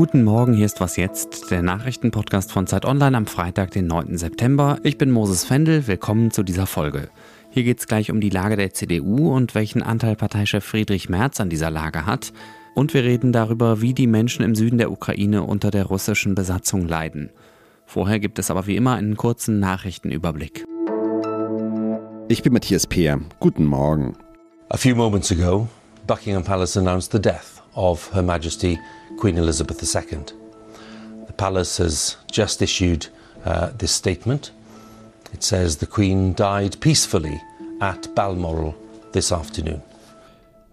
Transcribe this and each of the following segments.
Guten Morgen, hier ist was jetzt, der Nachrichtenpodcast von Zeit Online am Freitag, den 9. September. Ich bin Moses Fendel, willkommen zu dieser Folge. Hier geht es gleich um die Lage der CDU und welchen Anteil Parteichef Friedrich Merz an dieser Lage hat. Und wir reden darüber, wie die Menschen im Süden der Ukraine unter der russischen Besatzung leiden. Vorher gibt es aber wie immer einen kurzen Nachrichtenüberblick. Ich bin Matthias Peer. Guten Morgen. A few moments ago, Buckingham Palace announced the death of Her Majesty Queen Elizabeth II. The palace has just issued uh, this statement. It says the Queen died peacefully at Balmoral this afternoon.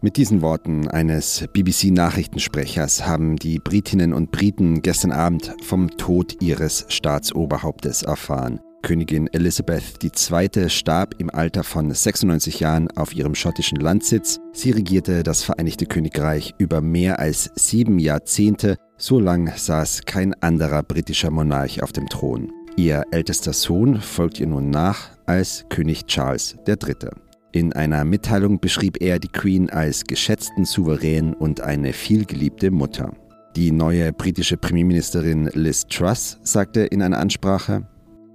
Mit diesen Worten eines BBC-Nachrichtensprechers haben die Britinnen und Briten gestern Abend vom Tod ihres Staatsoberhauptes erfahren. Königin Elizabeth II. starb im Alter von 96 Jahren auf ihrem schottischen Landsitz. Sie regierte das Vereinigte Königreich über mehr als sieben Jahrzehnte. So lang saß kein anderer britischer Monarch auf dem Thron. Ihr ältester Sohn folgt ihr nun nach als König Charles III. In einer Mitteilung beschrieb er die Queen als geschätzten Souverän und eine vielgeliebte Mutter. Die neue britische Premierministerin Liz Truss sagte in einer Ansprache,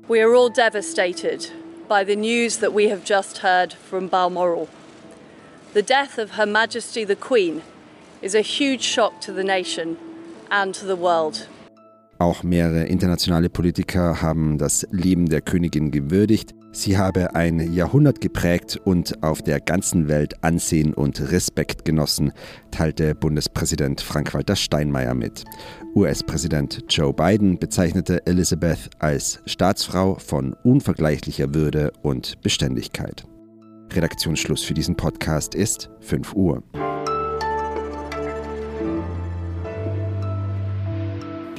We are all devastated by the news that we have just heard from Balmoral. The death of Her Majesty the Queen is a huge shock to the nation and to the world. Auch mehrere internationale Politiker haben das Leben der Königin gewürdigt. Sie habe ein Jahrhundert geprägt und auf der ganzen Welt Ansehen und Respekt genossen, teilte Bundespräsident Frank-Walter Steinmeier mit. US-Präsident Joe Biden bezeichnete Elizabeth als Staatsfrau von unvergleichlicher Würde und Beständigkeit. Redaktionsschluss für diesen Podcast ist 5 Uhr.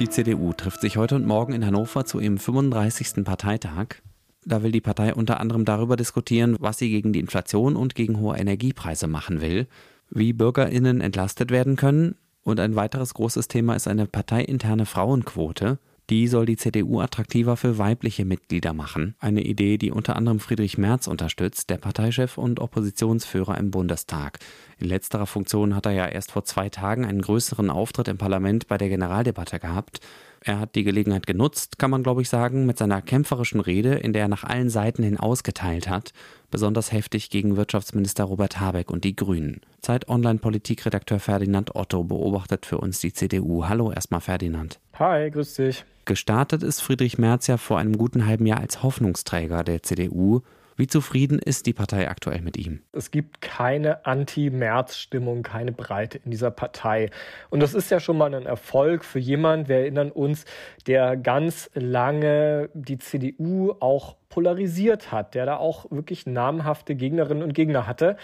Die CDU trifft sich heute und morgen in Hannover zu ihrem 35. Parteitag. Da will die Partei unter anderem darüber diskutieren, was sie gegen die Inflation und gegen hohe Energiepreise machen will, wie Bürgerinnen entlastet werden können und ein weiteres großes Thema ist eine parteiinterne Frauenquote. Die soll die CDU attraktiver für weibliche Mitglieder machen. Eine Idee, die unter anderem Friedrich Merz unterstützt, der Parteichef und Oppositionsführer im Bundestag. In letzterer Funktion hat er ja erst vor zwei Tagen einen größeren Auftritt im Parlament bei der Generaldebatte gehabt. Er hat die Gelegenheit genutzt, kann man glaube ich sagen, mit seiner kämpferischen Rede, in der er nach allen Seiten hin ausgeteilt hat, besonders heftig gegen Wirtschaftsminister Robert Habeck und die Grünen. Zeit Online-Politikredakteur Ferdinand Otto beobachtet für uns die CDU. Hallo erstmal Ferdinand. Hi, grüß dich. Gestartet ist Friedrich Merz ja vor einem guten halben Jahr als Hoffnungsträger der CDU. Wie zufrieden ist die Partei aktuell mit ihm? Es gibt keine Anti-Merz-Stimmung, keine Breite in dieser Partei. Und das ist ja schon mal ein Erfolg für jemanden, wir erinnern uns, der ganz lange die CDU auch polarisiert hat, der da auch wirklich namhafte Gegnerinnen und Gegner hatte.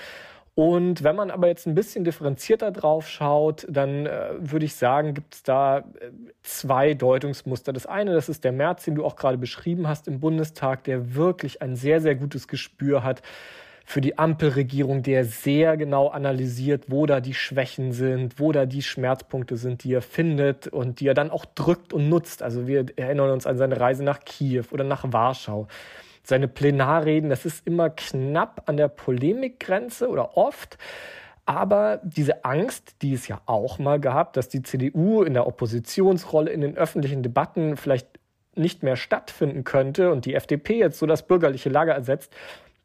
Und wenn man aber jetzt ein bisschen differenzierter drauf schaut, dann äh, würde ich sagen, gibt es da äh, zwei Deutungsmuster. Das eine, das ist der März, den du auch gerade beschrieben hast im Bundestag, der wirklich ein sehr, sehr gutes Gespür hat für die Ampelregierung, der sehr genau analysiert, wo da die Schwächen sind, wo da die Schmerzpunkte sind, die er findet und die er dann auch drückt und nutzt. Also wir erinnern uns an seine Reise nach Kiew oder nach Warschau seine Plenarreden, das ist immer knapp an der Polemikgrenze oder oft. Aber diese Angst, die es ja auch mal gab, dass die CDU in der Oppositionsrolle in den öffentlichen Debatten vielleicht nicht mehr stattfinden könnte und die FDP jetzt so das bürgerliche Lager ersetzt,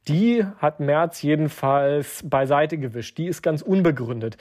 die hat Merz jedenfalls beiseite gewischt. Die ist ganz unbegründet.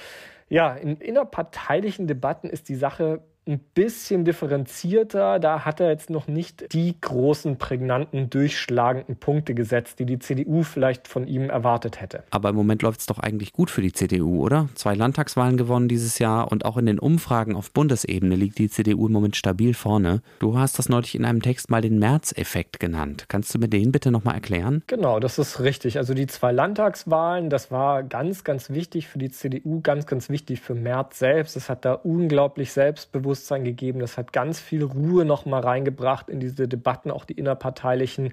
Ja, in innerparteilichen Debatten ist die Sache ein bisschen differenzierter. Da hat er jetzt noch nicht die großen, prägnanten, durchschlagenden Punkte gesetzt, die die CDU vielleicht von ihm erwartet hätte. Aber im Moment läuft es doch eigentlich gut für die CDU, oder? Zwei Landtagswahlen gewonnen dieses Jahr und auch in den Umfragen auf Bundesebene liegt die CDU im Moment stabil vorne. Du hast das neulich in einem Text mal den März-Effekt genannt. Kannst du mir den bitte nochmal erklären? Genau, das ist richtig. Also die zwei Landtagswahlen, das war ganz, ganz wichtig für die CDU, ganz, ganz wichtig für März selbst. Es hat da unglaublich selbstbewusst Selbstbewusstsein gegeben. Das hat ganz viel Ruhe nochmal reingebracht in diese Debatten, auch die innerparteilichen.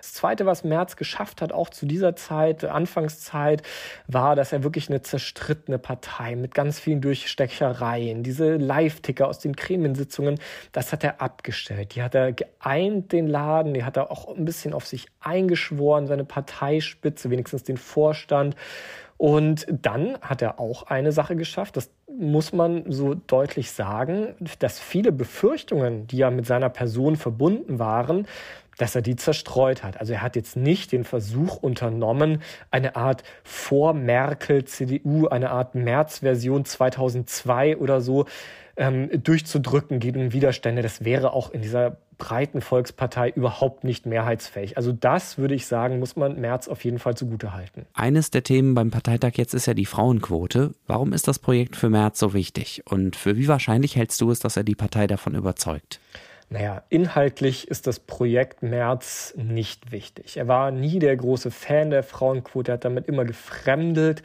Das Zweite, was Merz geschafft hat, auch zu dieser Zeit, Anfangszeit, war, dass er wirklich eine zerstrittene Partei mit ganz vielen Durchstechereien, diese Live-Ticker aus den Gremiensitzungen, das hat er abgestellt. Die hat er geeint, den Laden, die hat er auch ein bisschen auf sich eingeschworen, seine Parteispitze, wenigstens den Vorstand. Und dann hat er auch eine Sache geschafft, das muss man so deutlich sagen, dass viele Befürchtungen, die ja mit seiner Person verbunden waren, dass er die zerstreut hat. Also er hat jetzt nicht den Versuch unternommen, eine Art Vor-Merkel-CDU, eine Art März-Version 2002 oder so ähm, durchzudrücken gegen Widerstände. Das wäre auch in dieser breiten Volkspartei überhaupt nicht mehrheitsfähig. Also das würde ich sagen, muss man März auf jeden Fall zugute halten. Eines der Themen beim Parteitag jetzt ist ja die Frauenquote. Warum ist das Projekt für März so wichtig? Und für wie wahrscheinlich hältst du es, dass er die Partei davon überzeugt? Naja, inhaltlich ist das Projekt Merz nicht wichtig. Er war nie der große Fan der Frauenquote, er hat damit immer gefremdelt.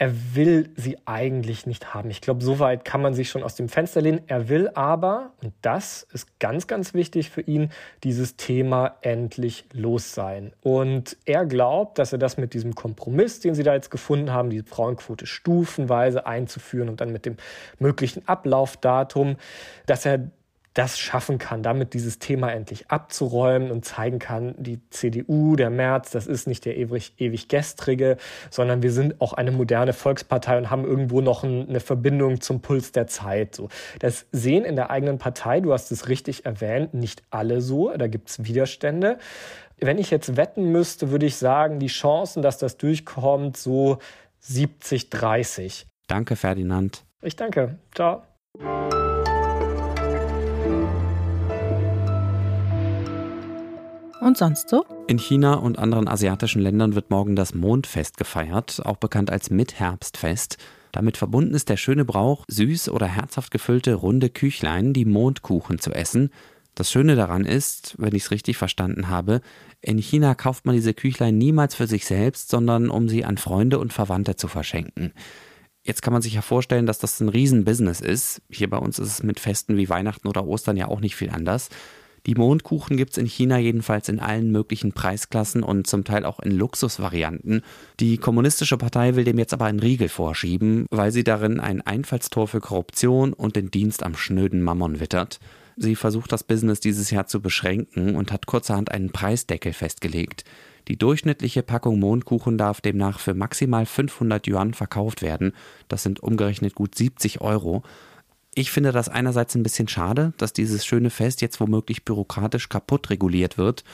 Er will sie eigentlich nicht haben. Ich glaube, soweit kann man sich schon aus dem Fenster lehnen. Er will aber, und das ist ganz, ganz wichtig für ihn, dieses Thema endlich los sein. Und er glaubt, dass er das mit diesem Kompromiss, den sie da jetzt gefunden haben, die Frauenquote stufenweise einzuführen und dann mit dem möglichen Ablaufdatum, dass er das schaffen kann, damit dieses Thema endlich abzuräumen und zeigen kann, die CDU, der März, das ist nicht der ewig, ewig gestrige, sondern wir sind auch eine moderne Volkspartei und haben irgendwo noch ein, eine Verbindung zum Puls der Zeit. So. Das sehen in der eigenen Partei, du hast es richtig erwähnt, nicht alle so, da gibt es Widerstände. Wenn ich jetzt wetten müsste, würde ich sagen, die Chancen, dass das durchkommt, so 70, 30. Danke, Ferdinand. Ich danke. Ciao. Und sonst so? In China und anderen asiatischen Ländern wird morgen das Mondfest gefeiert, auch bekannt als Mitherbstfest. Damit verbunden ist der schöne Brauch, süß oder herzhaft gefüllte runde Küchlein, die Mondkuchen zu essen. Das Schöne daran ist, wenn ich es richtig verstanden habe, in China kauft man diese Küchlein niemals für sich selbst, sondern um sie an Freunde und Verwandte zu verschenken. Jetzt kann man sich ja vorstellen, dass das ein Riesenbusiness ist. Hier bei uns ist es mit Festen wie Weihnachten oder Ostern ja auch nicht viel anders. Die Mondkuchen gibt es in China jedenfalls in allen möglichen Preisklassen und zum Teil auch in Luxusvarianten. Die Kommunistische Partei will dem jetzt aber einen Riegel vorschieben, weil sie darin ein Einfallstor für Korruption und den Dienst am schnöden Mammon wittert. Sie versucht das Business dieses Jahr zu beschränken und hat kurzerhand einen Preisdeckel festgelegt. Die durchschnittliche Packung Mondkuchen darf demnach für maximal 500 Yuan verkauft werden. Das sind umgerechnet gut 70 Euro. Ich finde das einerseits ein bisschen schade, dass dieses schöne Fest jetzt womöglich bürokratisch kaputt reguliert wird.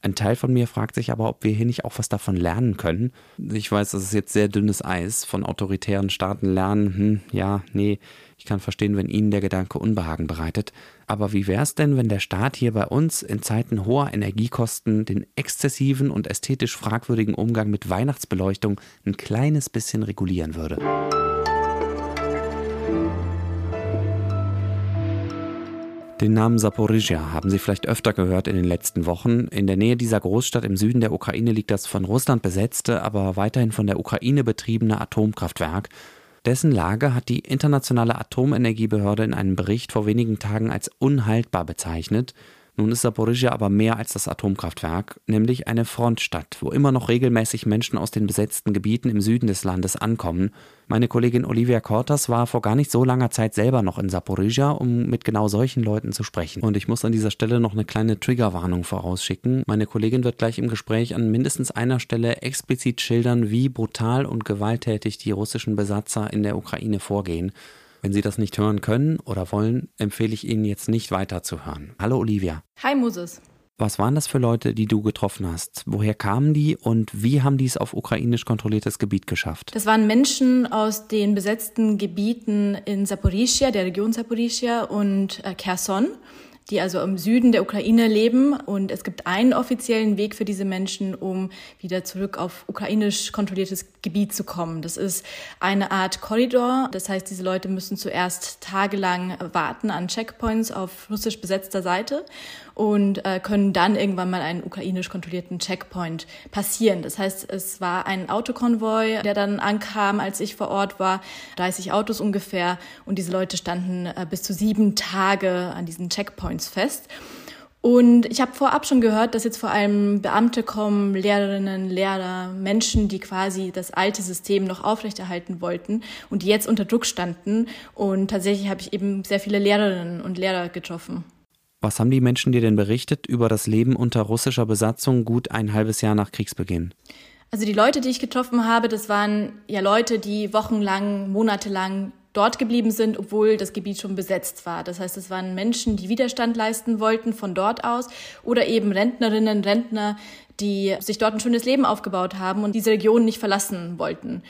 Ein Teil von mir fragt sich aber, ob wir hier nicht auch was davon lernen können. Ich weiß, das ist jetzt sehr dünnes Eis. Von autoritären Staaten lernen, hm, ja, nee, ich kann verstehen, wenn Ihnen der Gedanke Unbehagen bereitet. Aber wie wäre es denn, wenn der Staat hier bei uns in Zeiten hoher Energiekosten den exzessiven und ästhetisch fragwürdigen Umgang mit Weihnachtsbeleuchtung ein kleines bisschen regulieren würde? Den Namen Saporizhia haben Sie vielleicht öfter gehört in den letzten Wochen. In der Nähe dieser Großstadt im Süden der Ukraine liegt das von Russland besetzte, aber weiterhin von der Ukraine betriebene Atomkraftwerk. Dessen Lage hat die Internationale Atomenergiebehörde in einem Bericht vor wenigen Tagen als unhaltbar bezeichnet. Nun ist Saporizhia aber mehr als das Atomkraftwerk, nämlich eine Frontstadt, wo immer noch regelmäßig Menschen aus den besetzten Gebieten im Süden des Landes ankommen. Meine Kollegin Olivia Kortas war vor gar nicht so langer Zeit selber noch in Saporizhia, um mit genau solchen Leuten zu sprechen. Und ich muss an dieser Stelle noch eine kleine Triggerwarnung vorausschicken. Meine Kollegin wird gleich im Gespräch an mindestens einer Stelle explizit schildern, wie brutal und gewalttätig die russischen Besatzer in der Ukraine vorgehen. Wenn Sie das nicht hören können oder wollen, empfehle ich Ihnen jetzt nicht weiterzuhören. Hallo Olivia. Hi Moses. Was waren das für Leute, die du getroffen hast? Woher kamen die und wie haben die es auf ukrainisch kontrolliertes Gebiet geschafft? Das waren Menschen aus den besetzten Gebieten in Saporischia, der Region Saporischia und äh, Kherson die also im Süden der Ukraine leben. Und es gibt einen offiziellen Weg für diese Menschen, um wieder zurück auf ukrainisch kontrolliertes Gebiet zu kommen. Das ist eine Art Korridor. Das heißt, diese Leute müssen zuerst tagelang warten an Checkpoints auf russisch besetzter Seite und äh, können dann irgendwann mal einen ukrainisch kontrollierten Checkpoint passieren. Das heißt, es war ein Autokonvoi, der dann ankam, als ich vor Ort war, 30 Autos ungefähr und diese Leute standen äh, bis zu sieben Tage an diesen Checkpoints fest. Und ich habe vorab schon gehört, dass jetzt vor allem Beamte kommen, Lehrerinnen, Lehrer, Menschen, die quasi das alte System noch aufrechterhalten wollten und die jetzt unter Druck standen. Und tatsächlich habe ich eben sehr viele Lehrerinnen und Lehrer getroffen. Was haben die Menschen dir denn berichtet über das Leben unter russischer Besatzung gut ein halbes Jahr nach Kriegsbeginn? Also die Leute, die ich getroffen habe, das waren ja Leute, die wochenlang, monatelang dort geblieben sind, obwohl das Gebiet schon besetzt war. Das heißt, es waren Menschen, die Widerstand leisten wollten von dort aus oder eben Rentnerinnen, Rentner, die sich dort ein schönes Leben aufgebaut haben und diese Region nicht verlassen wollten.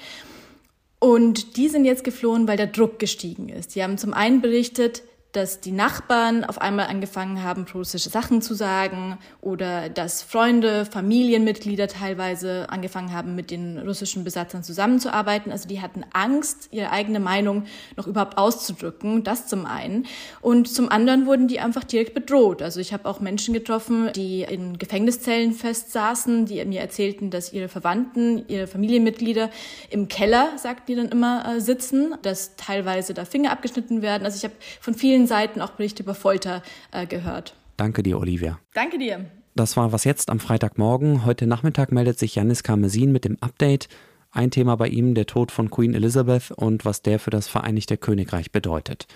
Und die sind jetzt geflohen, weil der Druck gestiegen ist. Sie haben zum einen berichtet, dass die Nachbarn auf einmal angefangen haben, russische Sachen zu sagen oder dass Freunde, Familienmitglieder teilweise angefangen haben, mit den russischen Besatzern zusammenzuarbeiten. Also die hatten Angst, ihre eigene Meinung noch überhaupt auszudrücken. Das zum einen. Und zum anderen wurden die einfach direkt bedroht. Also ich habe auch Menschen getroffen, die in Gefängniszellen festsaßen, die mir erzählten, dass ihre Verwandten, ihre Familienmitglieder im Keller, sagt die dann immer, äh, sitzen, dass teilweise da Finger abgeschnitten werden. Also ich habe von vielen Seiten auch Berichte über Folter äh, gehört. Danke dir, Olivia. Danke dir. Das war was jetzt am Freitagmorgen. Heute Nachmittag meldet sich Janis Karmesin mit dem Update. Ein Thema bei ihm der Tod von Queen Elizabeth und was der für das Vereinigte Königreich bedeutet.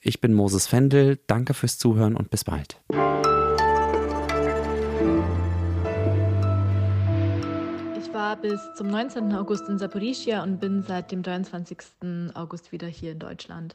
Ich bin Moses Fendel, danke fürs Zuhören und bis bald. Ich war bis zum 19. August in Saporischia und bin seit dem 23. August wieder hier in Deutschland.